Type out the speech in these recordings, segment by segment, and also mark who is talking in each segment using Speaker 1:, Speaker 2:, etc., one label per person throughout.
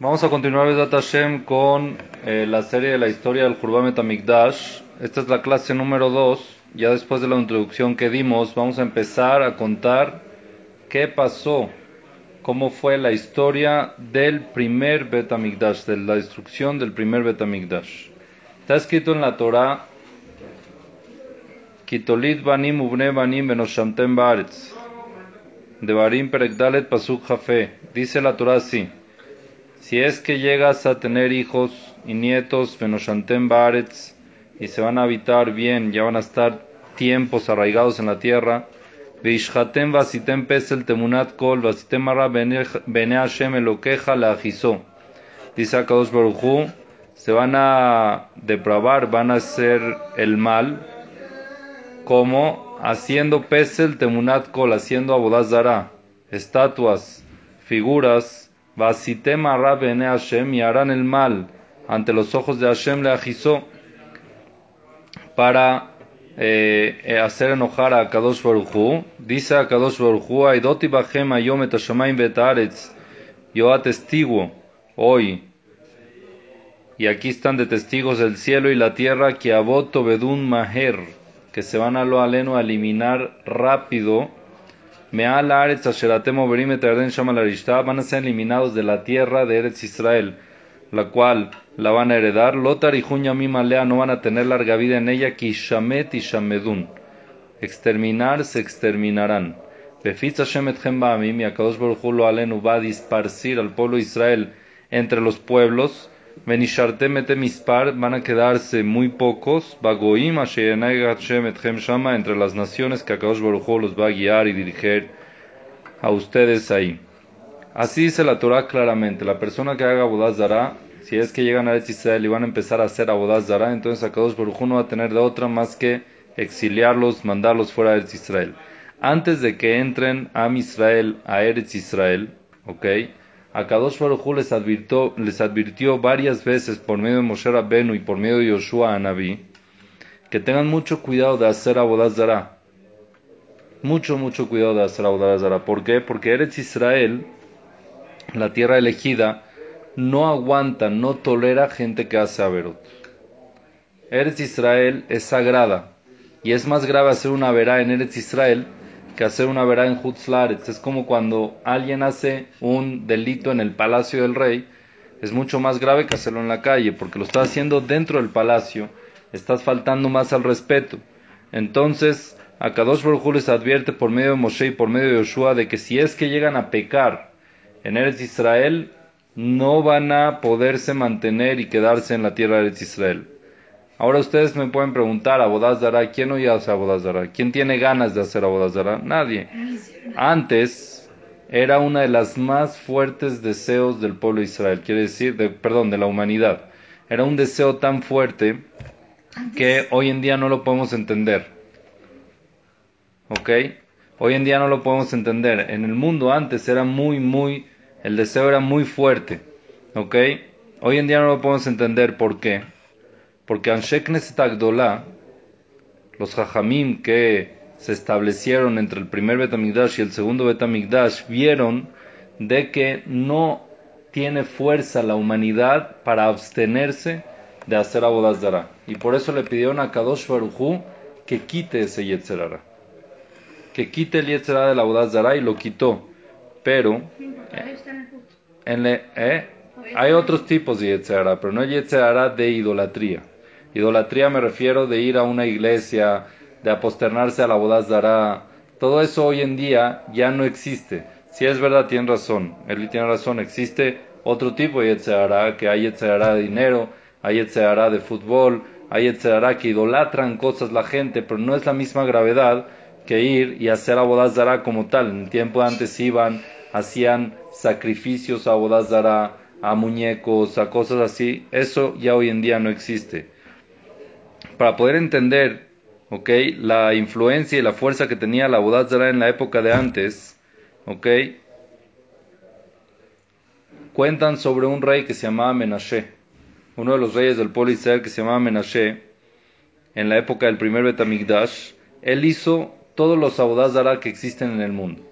Speaker 1: Vamos a continuar Hashem con eh, la serie de la historia del Jurbamet Amigdash. Esta es la clase número 2. Ya después de la introducción que dimos, vamos a empezar a contar qué pasó, cómo fue la historia del primer Bet Amigdash, de la destrucción del primer Bet Amigdash. Está escrito en la Torah, Kitolit Banim Ubne Banim Benoshamtem Baretz, de Barim Perekdalet Pasuk Jafe. Dice la Torah así. Si es que llegas a tener hijos y nietos, Benoshantem Baretz, y se van a habitar bien, ya van a estar tiempos arraigados en la tierra, Veishhatem Vasitem Pesel Temunat Kol, Vasitem Ara Bene La. Dice Akadosh Baruchu, se van a depravar, van a hacer el mal, como haciendo Pesel Temunat Kol, haciendo Abodazara, estatuas, figuras, Vasitem Bene Hashem y harán el mal ante los ojos de Hashem le agizó para eh, hacer enojar a Kadosh Baruchu. Dice a Kadosh Baruchu, Aidoti Bahem Ayom et Hashemayim Betaretz, yo atestiguo hoy, y aquí están de testigos el cielo y la tierra, que aboto bedun maher, que se van a lo aleno a eliminar rápido Meal Aretz Asheratem Overim et Arden Shamalarishta van a ser eliminados de la tierra de Eretz Israel, la cual la van a heredar. Lotar y Junyamim Alea no van a tener larga vida en ella, Kishamet y Shamedun. Exterminar se exterminarán. Befitz Hashem et Ba'amim y Akadosh alenu va a disparcir al pueblo de Israel entre los pueblos. Mispar van a quedarse muy pocos. Bagoim Shama entre las naciones que Akadosh Baruch Hu los va a guiar y dirigir a ustedes ahí. Así dice la Torah claramente. La persona que haga Abodaz Zara, si es que llegan a Israel y van a empezar a hacer Abodaz Zara, entonces Akadosh Baruch Hu no va a tener de otra más que exiliarlos, mandarlos fuera de Israel. Antes de que entren a Israel, a Eretz Israel, ¿ok? Akadosh Baruj les advirtió, les advirtió varias veces por medio de Moshe Rabbenu y por medio de Yoshua a Naví que tengan mucho cuidado de hacer Abodaz Zara. Mucho, mucho cuidado de hacer Abodaz Zara. ¿Por qué? Porque Eretz Israel, la tierra elegida, no aguanta, no tolera gente que hace Averot. Eretz Israel es sagrada y es más grave hacer una verá en Eretz Israel que hacer una verá en Hutzlaretz. Es como cuando alguien hace un delito en el palacio del rey, es mucho más grave que hacerlo en la calle, porque lo estás haciendo dentro del palacio, estás faltando más al respeto. Entonces, Akadosh Baruj Hu les advierte por medio de Moshe y por medio de Yoshua de que si es que llegan a pecar en Eretz Israel, no van a poderse mantener y quedarse en la tierra de Eretz Israel. Ahora ustedes me pueden preguntar, Abodaz Dara, ¿quién hoy hace Abodaz Dara? ¿Quién tiene ganas de hacer Abodaz Dara? Nadie. Antes era una de las más fuertes deseos del pueblo de Israel, quiere decir, de, perdón, de la humanidad. Era un deseo tan fuerte que hoy en día no lo podemos entender. ¿Ok? Hoy en día no lo podemos entender. En el mundo antes era muy, muy, el deseo era muy fuerte. ¿Ok? Hoy en día no lo podemos entender por qué. Porque Anshe Knesset Agdolá, los Jajamim que se establecieron entre el primer Betamigdash y el segundo Betamigdash, vieron de que no tiene fuerza la humanidad para abstenerse de hacer Abodaz Y por eso le pidieron a Kadosh Baruchu que quite ese Yetzerara. Que quite el Yetzerara de la Abodaz y lo quitó. Pero, en le, eh, hay otros tipos de Yetzerara, pero no hay Yetzerara de idolatría. Idolatría me refiero de ir a una iglesia, de aposternarse a la bodaz Todo eso hoy en día ya no existe. Si es verdad, tiene razón. Él tiene razón. Existe otro tipo de Yetzerara, que hay Yetzerara de dinero, hay Yetzerara de fútbol, hay Yetzerara que idolatran cosas la gente, pero no es la misma gravedad que ir y hacer a como tal. En el tiempo antes iban, hacían sacrificios a bodaz a muñecos, a cosas así. Eso ya hoy en día no existe para poder entender okay, la influencia y la fuerza que tenía la Zara en la época de antes, okay, cuentan sobre un rey que se llamaba Menashe, uno de los reyes del pueblo que se llamaba Menashe, en la época del primer Betamigdash, él hizo todos los Zara que existen en el mundo.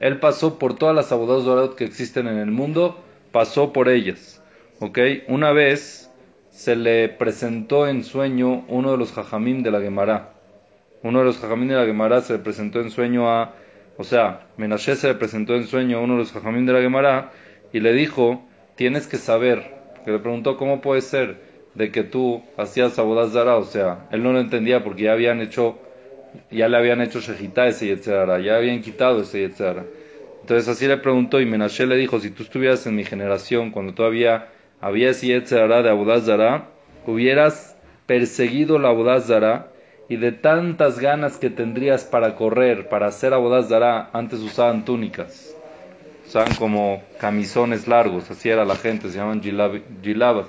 Speaker 1: Él pasó por todas las Zara que existen en el mundo, pasó por ellas. ¿Ok? Una vez se le presentó en sueño uno de los jajamim de la Gemara. Uno de los jajamim de la Gemara se le presentó en sueño a, o sea, Menashe se le presentó en sueño a uno de los jajamim de la Gemara y le dijo, tienes que saber, que le preguntó cómo puede ser de que tú hacías Abodazara, o sea, él no lo entendía porque ya habían hecho, ya le habían hecho Shejitá ese Yetzerara, ya habían quitado ese Yetzerara. Entonces así le preguntó y Menashe le dijo, si tú estuvieras en mi generación, cuando todavía había Yetzerara de Abodazara, hubieras perseguido la Abodazara y de tantas ganas que tendrías para correr, para hacer Abodazara, antes usaban túnicas. Usaban como camisones largos, así era la gente, se llaman gilabas.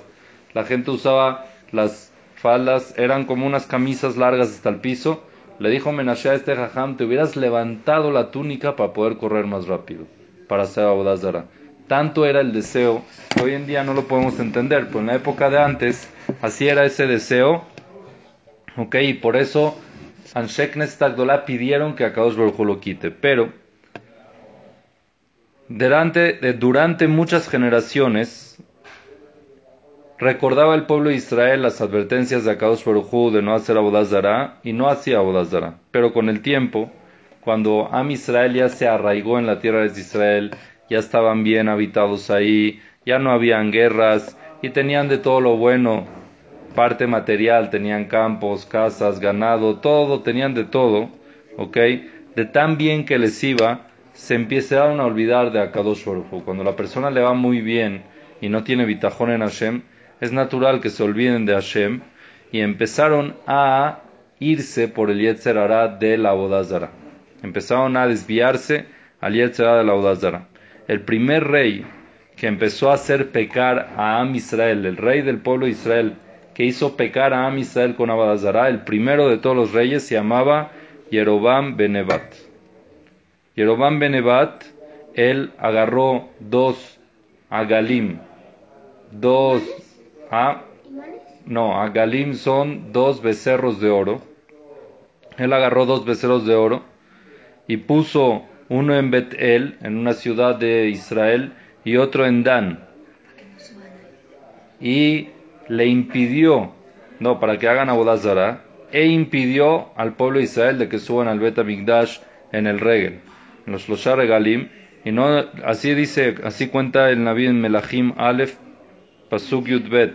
Speaker 1: La gente usaba las faldas, eran como unas camisas largas hasta el piso. Le dijo Menashe a este jajam, te hubieras levantado la túnica para poder correr más rápido, para hacer Abodazara. Tanto era el deseo, hoy en día no lo podemos entender, pero en la época de antes, así era ese deseo, ok, y por eso Anshek Nestagdolá pidieron que Akadosh Baruj lo quite, pero durante, durante muchas generaciones, recordaba el pueblo de Israel las advertencias de Akadosh Baruj de no hacer Abodazara y no hacía Abodazara. Pero con el tiempo, cuando Am Israel ya se arraigó en la tierra de Israel, ya estaban bien habitados ahí, ya no habían guerras y tenían de todo lo bueno, parte material, tenían campos, casas, ganado, todo, tenían de todo, ¿ok? De tan bien que les iba, se empezaron a olvidar de Akadosh Cuando la persona le va muy bien y no tiene bitajón en Hashem, es natural que se olviden de Hashem y empezaron a irse por el Yetzer Hará de la Bodazara. Empezaron a desviarse al Yetzer de la Bodazara. El primer rey que empezó a hacer pecar a Am Israel, el rey del pueblo de Israel, que hizo pecar a Am Israel con Abodazara, el primero de todos los reyes se llamaba Yerobam Benevat. Yerobam Benevat, él agarró dos agalim, dos a, no, a Galim son dos becerros de oro. Él agarró dos becerros de oro y puso uno en Betel, en una ciudad de Israel, y otro en Dan. Y le impidió, no, para que hagan Abodazara, e impidió al pueblo de Israel de que suban al Bet Amigdash en el Regel, en los Loshar Regalim. Y no, así dice, así cuenta el Naví en Melahim Aleph, Pasuk Yudbet.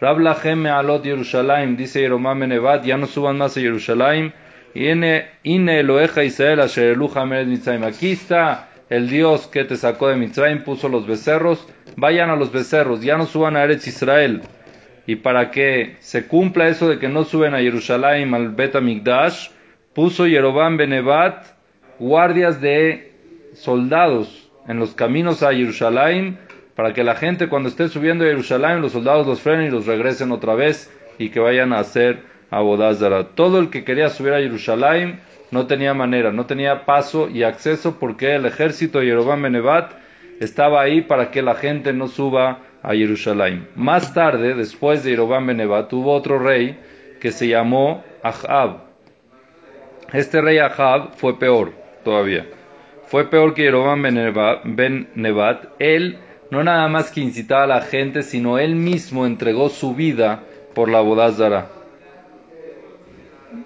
Speaker 1: Rab Lachem Alot Yerushalayim, dice Yeromam Menevat, ya no suban más a Yerushalayim. Ine Eloheja Israel Asher Eluja Mitzrayim. Aquí está el Dios que te sacó de Mitzrayim, puso los becerros. Vayan a los becerros, ya no suban a Eretz Israel. Y para que se cumpla eso de que no suben a Jerusalén al Bet Amigdash, puso Yerobam Benevat guardias de soldados en los caminos a Jerusalén para que la gente cuando esté subiendo a Jerusalén, los soldados los frenen y los regresen otra vez y que vayan a hacer Abodazara. Todo el que quería subir a Jerusalén no tenía manera, no tenía paso y acceso porque el ejército de Yerobam Benevat estaba ahí para que la gente no suba a Jerusalén. Más tarde, después de Yerobam Benevat, hubo otro rey que se llamó Ahab. Este rey Ahab fue peor todavía. Fue peor que Yerobam Ben Nebat. Él no nada más que incitaba a la gente, sino él mismo entregó su vida por la bodazara.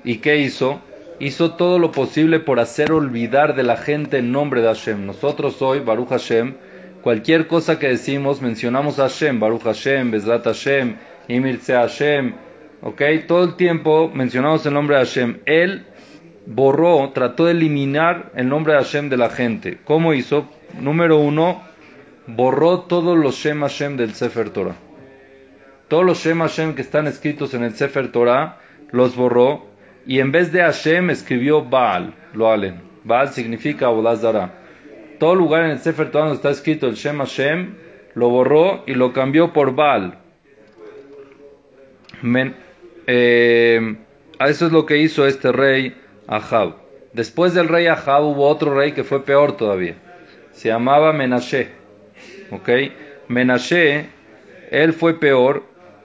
Speaker 1: ¿Y qué hizo? Hizo todo lo posible por hacer olvidar de la gente el nombre de Hashem. Nosotros hoy, Baruch Hashem, cualquier cosa que decimos, mencionamos a Hashem, Baruch Hashem, Bezrat Hashem, Imirce Hashem, ¿ok? Todo el tiempo mencionamos el nombre de Hashem. Él borró, trató de eliminar el nombre de Hashem de la gente. ¿Cómo hizo? Número uno, borró todos los Shem Hashem del Sefer Torah. Todos los Shem Hashem que están escritos en el Sefer Torah los borró y en vez de Hashem escribió Baal, lo alen. Baal significa Abolazara. Todo lugar en el Sefer Torah está escrito el Shem Hashem lo borró y lo cambió por Baal. Eh, eso es lo que hizo este rey Ahab. Después del rey Ahab hubo otro rey que fue peor todavía. Se llamaba Menashe. ¿Ok? Menashe, él fue peor,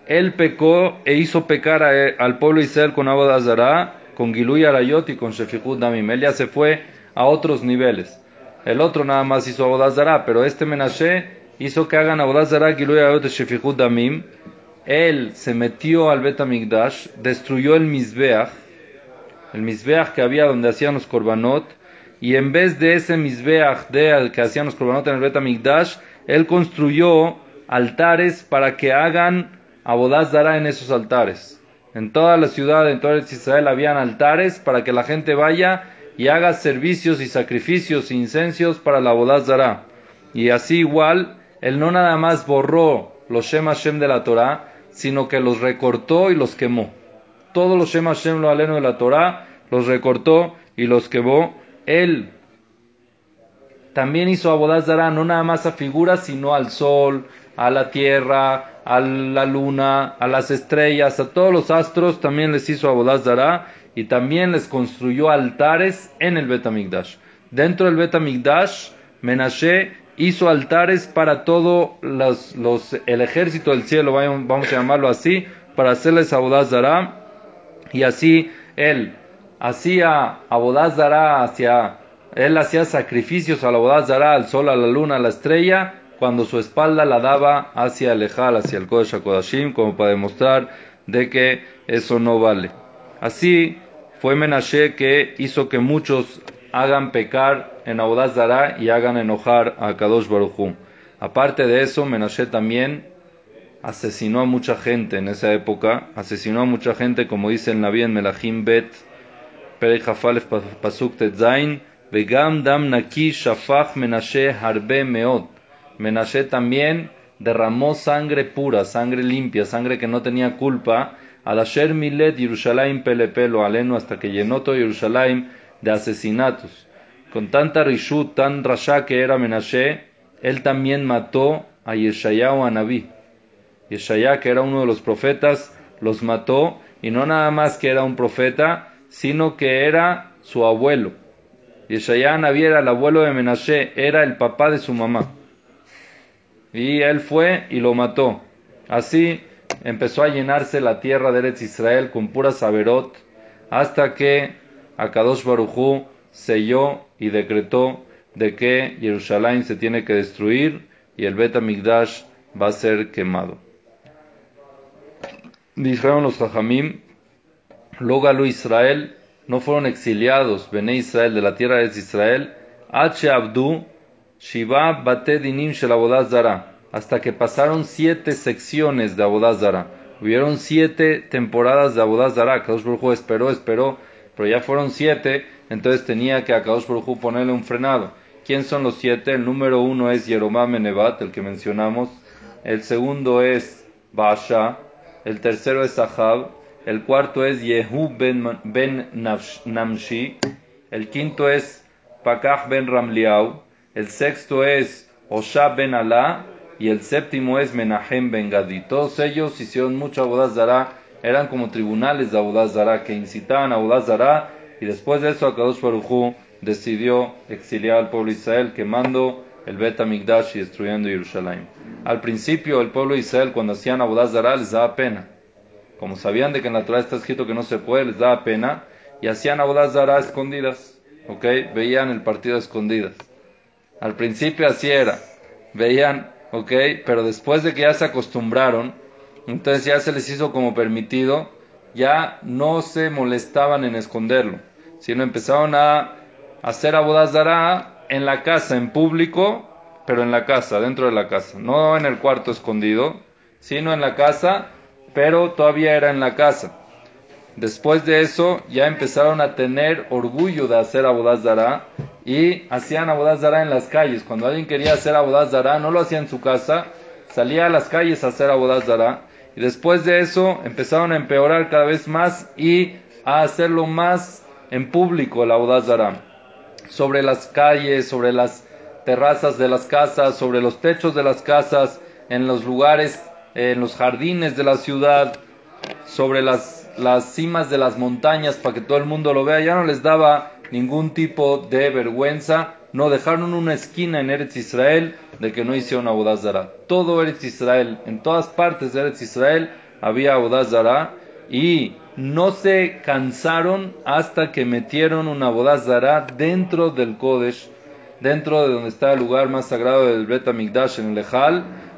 Speaker 1: él pecó e hizo pecar al pueblo Israel con Abodazara, con Giluy Arayot y con Shefichud Damim. Él ya se fue a otros niveles. El otro nada más hizo Abodazara, pero este Menashe hizo que hagan Abodazara Damim. Él se metió al Betamigdash, destruyó el Mizbeach, el Mizbeach que había donde hacían los Korbanot, y en vez de ese Mizbeach de, que hacían los Korbanot en el Betamigdash, él construyó altares para que hagan Abodazara en esos altares. En toda la ciudad, en todo Israel, habían altares para que la gente vaya y haga servicios y sacrificios e incensios para la Abodazara. Y así igual, él no nada más borró los Shem Hashem de la Torah, sino que los recortó y los quemó. Todos los Shem Hashem lo aleno de la Torah los recortó y los quemó. Él también hizo Abodazara no nada más a figuras, sino al sol, a la tierra, a la luna, a las estrellas, a todos los astros, también les hizo Abodazara y también les construyó altares en el Betamigdash. Dentro del Betamigdash, Menashe hizo altares para todo los, el ejército del cielo, vamos a llamarlo así, para hacerles abodazara. Y así él hacía abodazara hacia, él hacía sacrificios a la abodazara, al sol, a la luna, a la estrella, cuando su espalda la daba hacia el Ejal, hacia el Kodesh HaKodashim, como para demostrar de que eso no vale. Así fue Menashe que hizo que muchos hagan pecar en Audaz y hagan enojar a Kadosh Baruchu. Aparte de eso, Menashe también asesinó a mucha gente en esa época, asesinó a mucha gente, como dice el Naví en Melachim Bet, Perek Pasuk Tetzain, Vegam Dam Naki Shafach Menashe Harbe Meot. Menashe también derramó sangre pura, sangre limpia, sangre que no tenía culpa, al Asher Milet Yerushalayim Pelepelo Aleno, hasta que llenó todo Yerushalayim de asesinatos. Con tanta rishut, tan rasha que era Menashe, él también mató a Yeshayahu Anabí. Yeshaya, que era uno de los profetas, los mató, y no nada más que era un profeta, sino que era su abuelo. Yeshaya Anabí era el abuelo de Menashe, era el papá de su mamá. Y él fue y lo mató. Así empezó a llenarse la tierra de Eretz Israel con pura saberot, hasta que Akadosh Barujú selló y decretó de que Jerusalén se tiene que destruir y el Bet Amigdash va a ser quemado. Dijeron los Jajamim, Lógalo Israel, no fueron exiliados, Bene Israel, de la tierra de Israel, H. Abdu, Shiva Bate Dinim Zara, hasta que pasaron siete secciones de Abodazara. Hubieron siete temporadas de Abodazara. Kadosh Baruj esperó, esperó, pero ya fueron siete entonces tenía que a Kadosh Baruj ponerle un frenado. ¿Quién son los siete? El número uno es Yeromam Menebat, el que mencionamos. El segundo es Basha. El tercero es Ahab. El cuarto es Yehu ben, Namshi. El quinto es Pakach ben Ramliau. El sexto es Osha ben Alá. Y el séptimo es Menahem ben Gadi. Todos ellos hicieron mucho Abodaz Eran como tribunales de Abodaz que incitaban a Abodaz y después de eso, Akadosh Baruj decidió exiliar al pueblo de Israel, quemando el Bet Amigdash y destruyendo Jerusalén. Al principio, el pueblo de Israel, cuando hacían Abodazara, les daba pena. Como sabían de que en la Torah está escrito que no se puede, les daba pena. Y hacían Abodazara escondidas. ¿Ok? Veían el partido escondidas. Al principio así era. Veían, ¿ok? Pero después de que ya se acostumbraron, entonces ya se les hizo como permitido, ya no se molestaban en esconderlo sino empezaron a hacer abodazara en la casa, en público, pero en la casa, dentro de la casa, no en el cuarto escondido, sino en la casa, pero todavía era en la casa. Después de eso ya empezaron a tener orgullo de hacer abodazara y hacían abodazara en las calles. Cuando alguien quería hacer abodazara, no lo hacía en su casa, salía a las calles a hacer abodazara y después de eso empezaron a empeorar cada vez más y a hacerlo más en público la audazara, sobre las calles, sobre las terrazas de las casas, sobre los techos de las casas, en los lugares, en los jardines de la ciudad, sobre las, las cimas de las montañas para que todo el mundo lo vea. Ya no les daba ningún tipo de vergüenza. No dejaron una esquina en Eretz Israel de que no hicieron Abodazara. Todo Eretz Israel, en todas partes de Eretz Israel había Abodazara y no se cansaron hasta que metieron una bodazara dentro del Kodesh dentro de donde está el lugar más sagrado del Bet Amigdash en el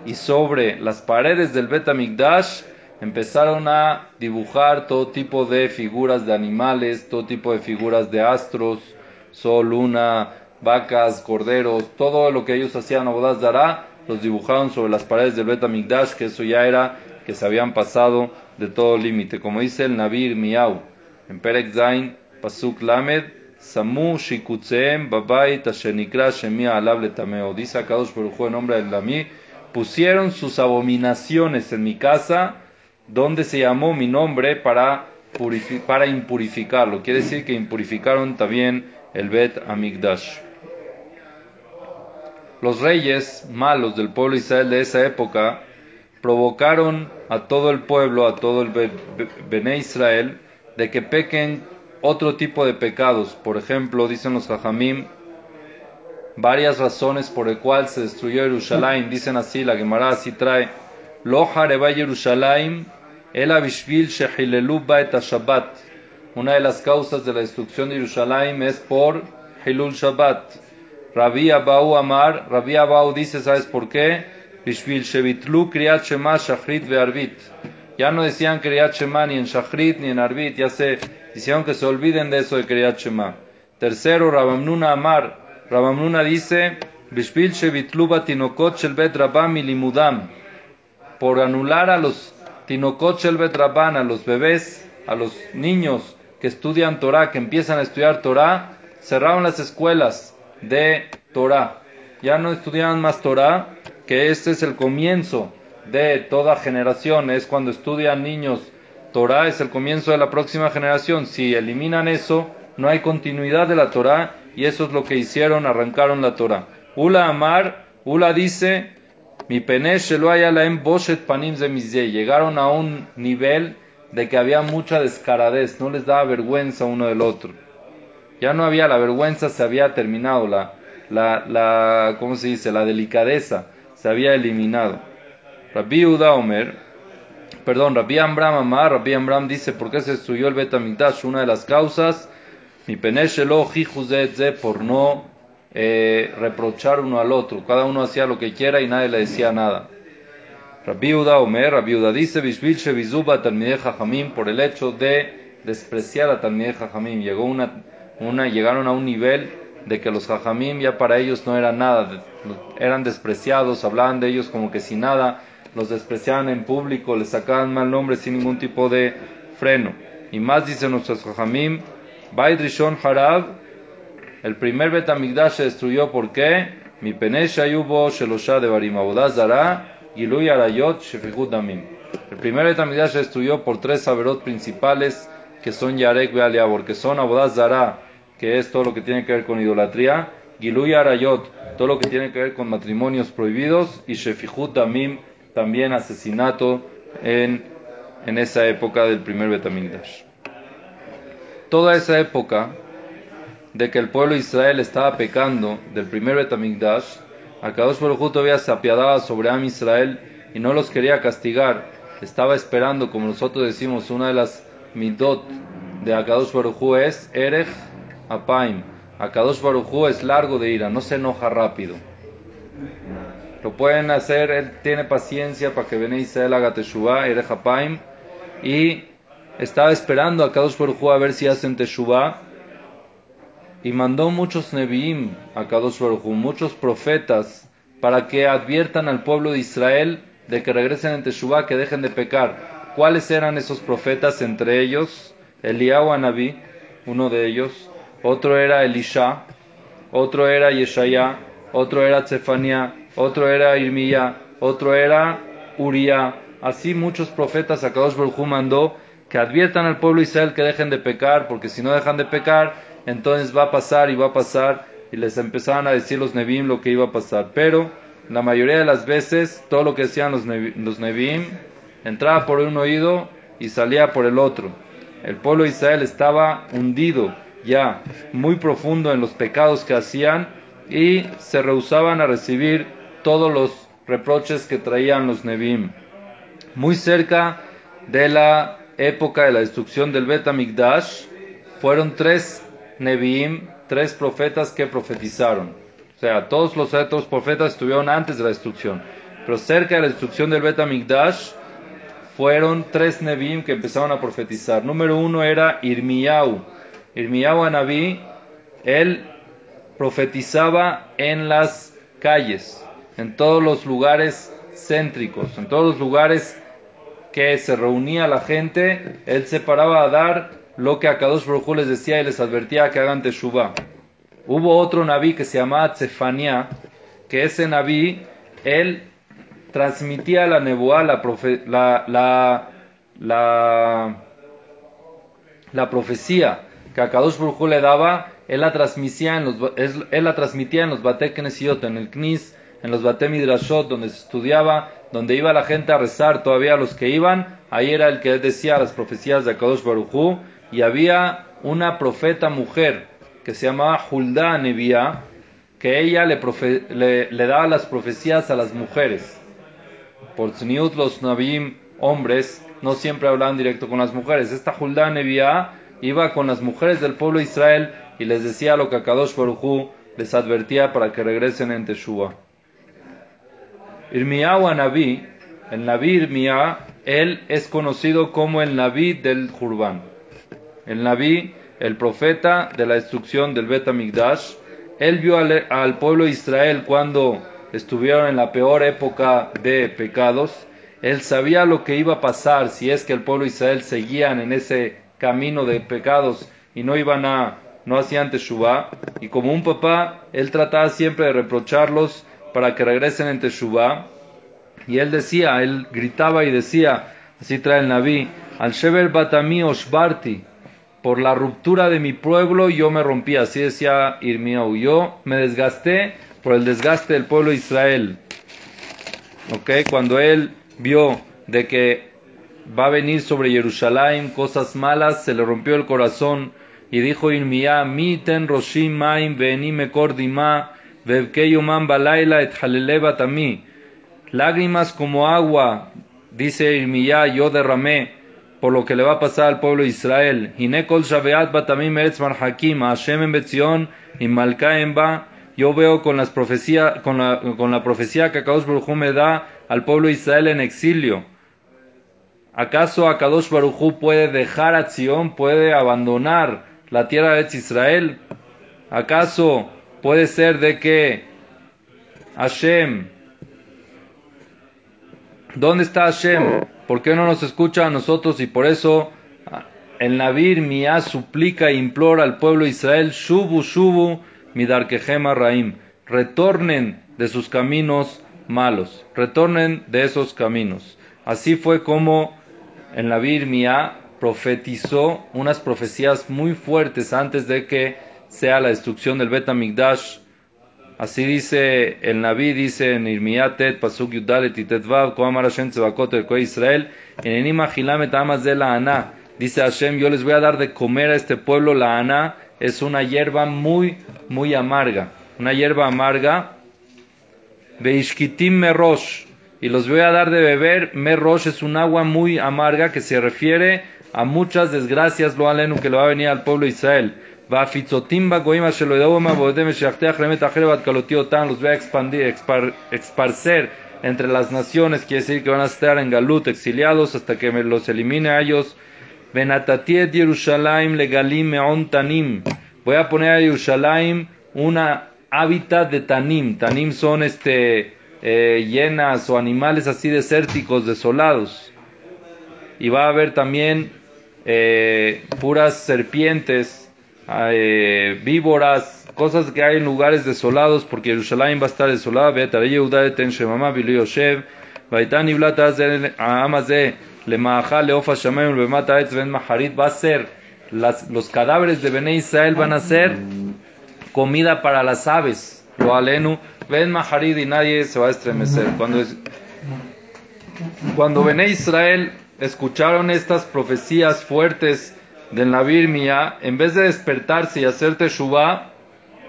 Speaker 1: y sobre las paredes del Bet Amigdash empezaron a dibujar todo tipo de figuras de animales, todo tipo de figuras de astros, sol, luna, vacas, corderos, todo lo que ellos hacían a Dará, los dibujaron sobre las paredes del Bet Amigdash, que eso ya era que se habían pasado de todo límite. Como dice el Nabir Miau en Perek Zain, Pasuk Lamed, Samu Shikutzeem Babai Tashenikra Shemia Alab Letameo. Dice a Kadosh en nombre del Lami, pusieron sus abominaciones en mi casa, donde se llamó mi nombre para, impurificarlo. Quiere decir que impurificaron también el Bet Amigdash. Los reyes malos del pueblo Israel de esa época provocaron a todo el pueblo, a todo el Bene Israel, de que pequen otro tipo de pecados. Por ejemplo, dicen los Jajamim, varias razones por el cual se destruyó Jerusalén. Dicen así, la Gemara así trae, Lo Jerusalén, el abishvil shehilelu et Shabbat. Una de las causas de la destrucción de Jerusalén es por Hilul Shabbat. Rabbi Abau Amar, Rabbi Abau dice, ¿sabes por qué? Bishvil Shevitlu Kriyat Shema Shachrit Ve'arbit. Ya no decían Kriyat Shema ni en Shachrit ni en Arbit, ya se hicieron que se olviden de eso de Shema. Tercero, Rabamnuna Amar, Rabamnuna dice, Bishvil Shevitlu Batinokot Shel Bet Rabam Limudam. Por anular a los a los bebés, a los niños que estudian Torah, que empiezan a estudiar Torah, cerraron las escuelas de Torah. Ya no estudiaban más Torah, que este es el comienzo de toda generación, es cuando estudian niños Torah, es el comienzo de la próxima generación. Si eliminan eso, no hay continuidad de la Torah y eso es lo que hicieron, arrancaron la Torah. Ula Amar, Ula dice, mi penesh lo haya la boshet panim Llegaron a un nivel de que había mucha descaradez, no les daba vergüenza uno del otro. Ya no había la vergüenza, se había terminado la, la, la ¿cómo se dice? La delicadeza se había eliminado. Rabbi Uda Omer, perdón, Rabbi Ambram Amar, Rabbi Ambram dice, ¿por qué se destruyó el Betamigdash? Una de las causas, mi peneshelo por no eh, reprochar uno al otro. Cada uno hacía lo que quiera y nadie le decía nada. Rabbi Uda Omer, Rabbi Uda dice, Bishvil Shevizuba Talmideh Jajamim, por el hecho de despreciar a Talmideh Jajamim. Llegó una, una, llegaron a un nivel de que los jajamim ya para ellos no era nada, eran despreciados, hablaban de ellos como que sin nada, los despreciaban en público, les sacaban mal nombre sin ningún tipo de freno. Y más dicen nuestros jajamim, Bait Rishon Harab, el primer Betamigdash se destruyó ¿por qué? Mi penesha yubo shelosha de barim zara giluy arayot damim. El primer Betamigdash se destruyó por tres saberot principales que son Yarek Bealiabor, que son abodaz zara, que es todo lo que tiene que ver con idolatría, Giluy Arayot, todo lo que tiene que ver con matrimonios prohibidos, y Shefihut Damim, también asesinato en, en esa época del primer Betamigdash. Toda esa época de que el pueblo de Israel estaba pecando del primer Betamigdash, Akadosh Baruj todavía se apiadaba sobre Am Israel y no los quería castigar. Estaba esperando, como nosotros decimos, una de las midot de Akadosh Baruj es Erech Apaim. Akadosh Barujú es largo de ira, no se enoja rápido. Lo pueden hacer, él tiene paciencia para que Bene Israel haga Teshuvah, Erech Apaim. Y estaba esperando a Kadosh Barujú a ver si hacen Teshuvah. Y mandó muchos Nevi'im a Kadosh Barujú, muchos profetas, para que adviertan al pueblo de Israel de que regresen en Teshuvah, que dejen de pecar. ¿Cuáles eran esos profetas? Entre ellos, Eliyahu Anabí, uno de ellos, otro era Elisha, otro era Yeshaya, otro era Zefanía, otro era Irmía, otro era Uría. Así muchos profetas a Kadosh Baruj mandó que adviertan al pueblo Israel que dejen de pecar, porque si no dejan de pecar, entonces va a pasar y va a pasar, y les empezaban a decir los Nebim lo que iba a pasar. Pero la mayoría de las veces, todo lo que decían los, Nebim entraba por un oído y salía por el otro. El pueblo Israel estaba hundido ya muy profundo en los pecados que hacían y se rehusaban a recibir todos los reproches que traían los Nebim. Muy cerca de la época de la destrucción del Bet fueron tres Nebim, tres profetas que profetizaron. sea, todos los otros profetas estuvieron antes de la destrucción. Pero cerca de la destrucción del Bet Amigdash fueron tres Nebim que empezaron a profetizar. Número uno era Irmiyahu. Irmiyahu Anabí, él profetizaba en las calles, en todos los lugares céntricos, en todos los lugares que se reunía la gente, él se paraba a dar lo que a Kadosh Baruj les decía y les advertía que hagan teshuvah. Hubo otro Naví que se llamaba Tsefania, que ese Naví, él transmitía la la, la, la, la, profecía que a Kadosh Baruj le daba, él la transmitía en los, él la transmitía en los en el Knis, en los Bate Midrashot, donde se estudiaba, donde iba la gente a rezar, todavía los que iban, ahí era el que decía las profecías de Kadosh Baruj y había una profeta mujer que se llamaba Hulda Nebia, que ella le, daba las profecías a las mujeres. Por Tzniut, los Nabim, hombres, no siempre hablaban directo con las mujeres. Esta Hulda Nebia iba con las mujeres del pueblo de Israel y les decía lo que Akadosh Baruj les advertía para que regresen en Teshua. Irmiyahu Naví, el Naví Irmiyah, él es conocido como el Naví del Jurban. El Naví el profeta de la destrucción del Bet Amigdash, él vio al, pueblo de Israel cuando estuvieron en la peor época de pecados, él sabía lo que iba a pasar si es que el pueblo de Israel seguían en ese camino de pecados y no iban a, no hacían Teshuvah, y como un papá, él trataba siempre de reprocharlos para que regresen en Teshuvah, y él decía, él gritaba y decía, así trae el Naví, al Shever Batami Oshbarti, por la ruptura de mi pueblo yo me rompí, así decía Irmiau. Yo me desgasté por el desgaste del pueblo de Israel. ¿Ok? Cuando él vio de que va a venir sobre Jerusalén cosas malas, se le rompió el corazón y dijo Irmia, mi ten roshim maim veni mekor dima man balaila et tami. Lágrimas como agua, dice Irmia, yo derramé por lo que le va a pasar al pueblo de Israel. Yo veo con, las profecía, con, la, con la profecía que Akadosh Baruj me da al pueblo de Israel en exilio. ¿Acaso Akadosh Baruj puede dejar a Zion, puede abandonar la tierra de Israel? ¿Acaso puede ser de que Hashem, ¿dónde está Hashem? ¿Por qué no nos escucha a nosotros? Y por eso el Nabir Mia suplica e implora al pueblo de Israel, Shubu, Shubu, Midarkehema Raim, retornen de sus caminos malos, retornen de esos caminos. Así fue como el Nabir Mia profetizó unas profecías muy fuertes antes de que sea la destrucción del Bet Migdash Así dice el Naví, dice en Pasuk Yudalet y Tetvav, Koamar Hashem Israel, en Enima Gilamet Amas de la Aná. Dice Hashem, yo les voy a dar de comer a este pueblo. La Aná es una hierba muy, muy amarga. Una hierba amarga. Beishkitim Merosh. Y los voy a dar de beber. Merosh es un agua muy amarga que se refiere a muchas desgracias, lo alenu, que le va a venir al pueblo de Israel los voy a expandir, entre las naciones, quiere decir que van a estar en Galut, exiliados, hasta que me los elimine a ellos. Voy a poner a Yerushalayim una hábitat de tanim. Tanim son este, eh, llenas o animales así desérticos, desolados. Y va a haber también eh, puras serpientes eh, víboras, cosas que hay en lugares desolados, porque Jerusalén va a estar desolada. va a ser los cadáveres de Bene Israel van a ser comida para las aves. Lo alenu, ven Maharid y nadie se va a estremecer. Cuando, cuando Bene Israel escucharon estas profecías fuertes del Nabir Mía, en vez de despertarse y hacerte Teshuvah,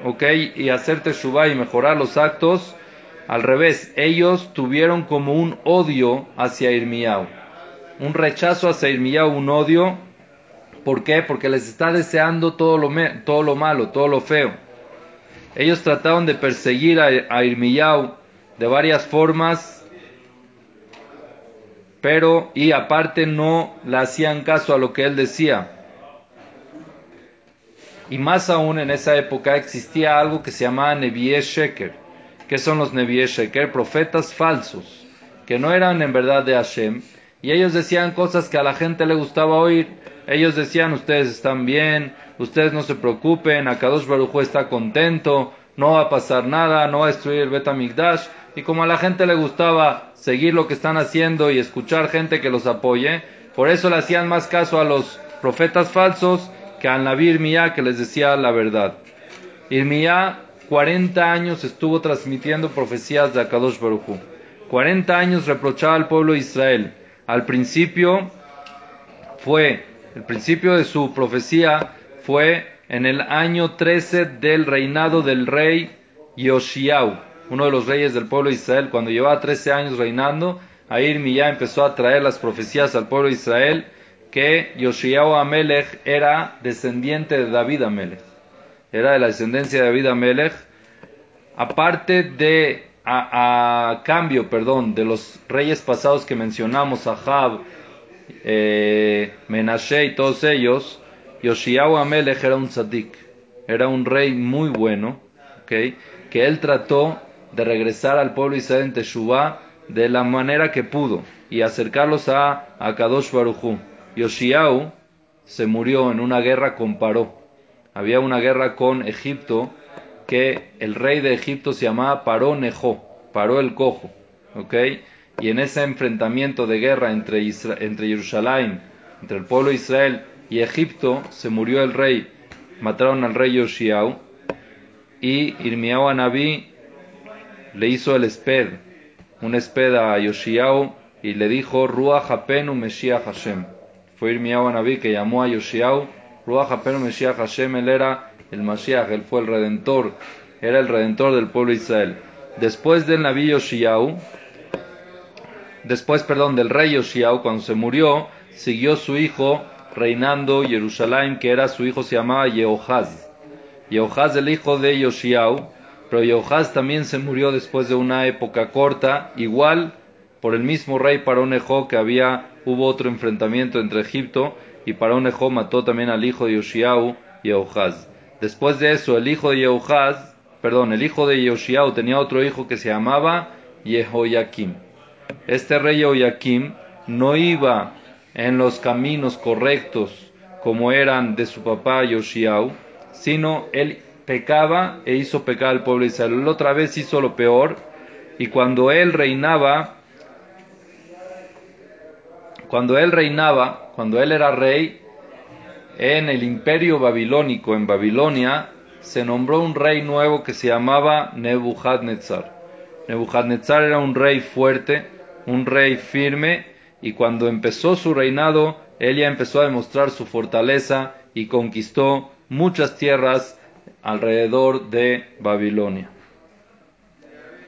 Speaker 1: ok, y hacerte Teshuvah y mejorar los actos, al revés, ellos tuvieron como un odio hacia Irmiyahu, un rechazo hacia Irmiyahu, un odio, ¿por qué? Porque les está deseando todo lo, todo lo malo, todo lo feo. Ellos trataron de perseguir a, a Irmiyau de varias formas, pero y aparte no le hacían caso a lo que él decía. Y más aún en esa época existía algo que se llamaba Nevié Sheker. ¿Qué son los Nevié Sheker? Profetas falsos, que no eran en verdad de Hashem. Y ellos decían cosas que a la gente le gustaba oír. Ellos decían, ustedes están bien, ustedes no se preocupen, Akadosh Baruj está contento, no va a pasar nada, no va a destruir el Betamigdash. Y como a la gente le gustaba seguir lo que están haciendo y escuchar gente que los apoye, por eso le hacían más caso a los profetas falsos que al Naví Irmiyá que les decía la verdad. Irmiyá 40 años estuvo transmitiendo profecías de Akadosh Baruj Hu. 40 años reprochaba al pueblo de Israel. Al principio fue, el principio de su profecía fue en el año 13 del reinado del rey Yoshiau, uno de los reyes del pueblo de Israel. Cuando llevaba 13 años reinando, ahí Irmiyá empezó a traer las profecías al pueblo de Israel que Yoshiao Amelech era descendiente de David Amelech. Era de la descendencia de David Amelech. Aparte de, a, cambio, perdón, de los reyes pasados que mencionamos, Ahab, eh, Menashe y todos ellos, Yoshiao Amelech era un tzadik. Era un rey muy bueno, ¿okay? que él trató de regresar al pueblo Israel en Teshuvah de la manera que pudo y acercarlos a, a Kadosh Baruchu. Yoshiau se murió en una guerra con Paró. Había una guerra con Egipto que el rey de Egipto se llamaba Paró Nejo, Paró el Cojo. Y en ese enfrentamiento de guerra entre, entre Jerusalén, entre el pueblo de Israel y Egipto, se murió el rey. Mataron al rey Yoshiau y Irmiau Anabí le hizo el esped, un esped a Yoshiau y le dijo Ruach Hapenu Meshiach Hashem fue Irmiyahu Anabí que llamó a Yoshiau, Ruach Meshiach Hashem, él era el Mashiach, él fue el Redentor, era el Redentor del pueblo de Israel. Después del Naví Yoshiau, después, perdón, del rey Yoshiau, cuando se murió, siguió su hijo reinando Jerusalén, que era su hijo, se llamaba Yehohaz. Yehohaz, el hijo de Yoshiau, pero Yehohaz también se murió después de una época corta, igual por el mismo rey Paronejo que había, hubo otro enfrentamiento entre Egipto y Paronejo mató también al hijo de Yoshiau, Yehohaz. Después de eso, el hijo de Yehohaz, perdón, el hijo de Yoshiau tenía otro hijo que se llamaba Yehoyakim. Este rey Yehoyakim no iba en los caminos correctos como eran de su papá Yoshiau, sino él pecaba e hizo pecar al pueblo de Israel. Él otra vez hizo lo peor y cuando él reinaba, cuando él reinaba, cuando él era rey, en el imperio babilónico, en Babilonia, se nombró un rey nuevo que se llamaba Nebuchadnezzar. Nebuchadnezzar era un rey fuerte, un rey firme, y cuando empezó su reinado, él ya empezó a demostrar su fortaleza y conquistó muchas tierras alrededor de Babilonia.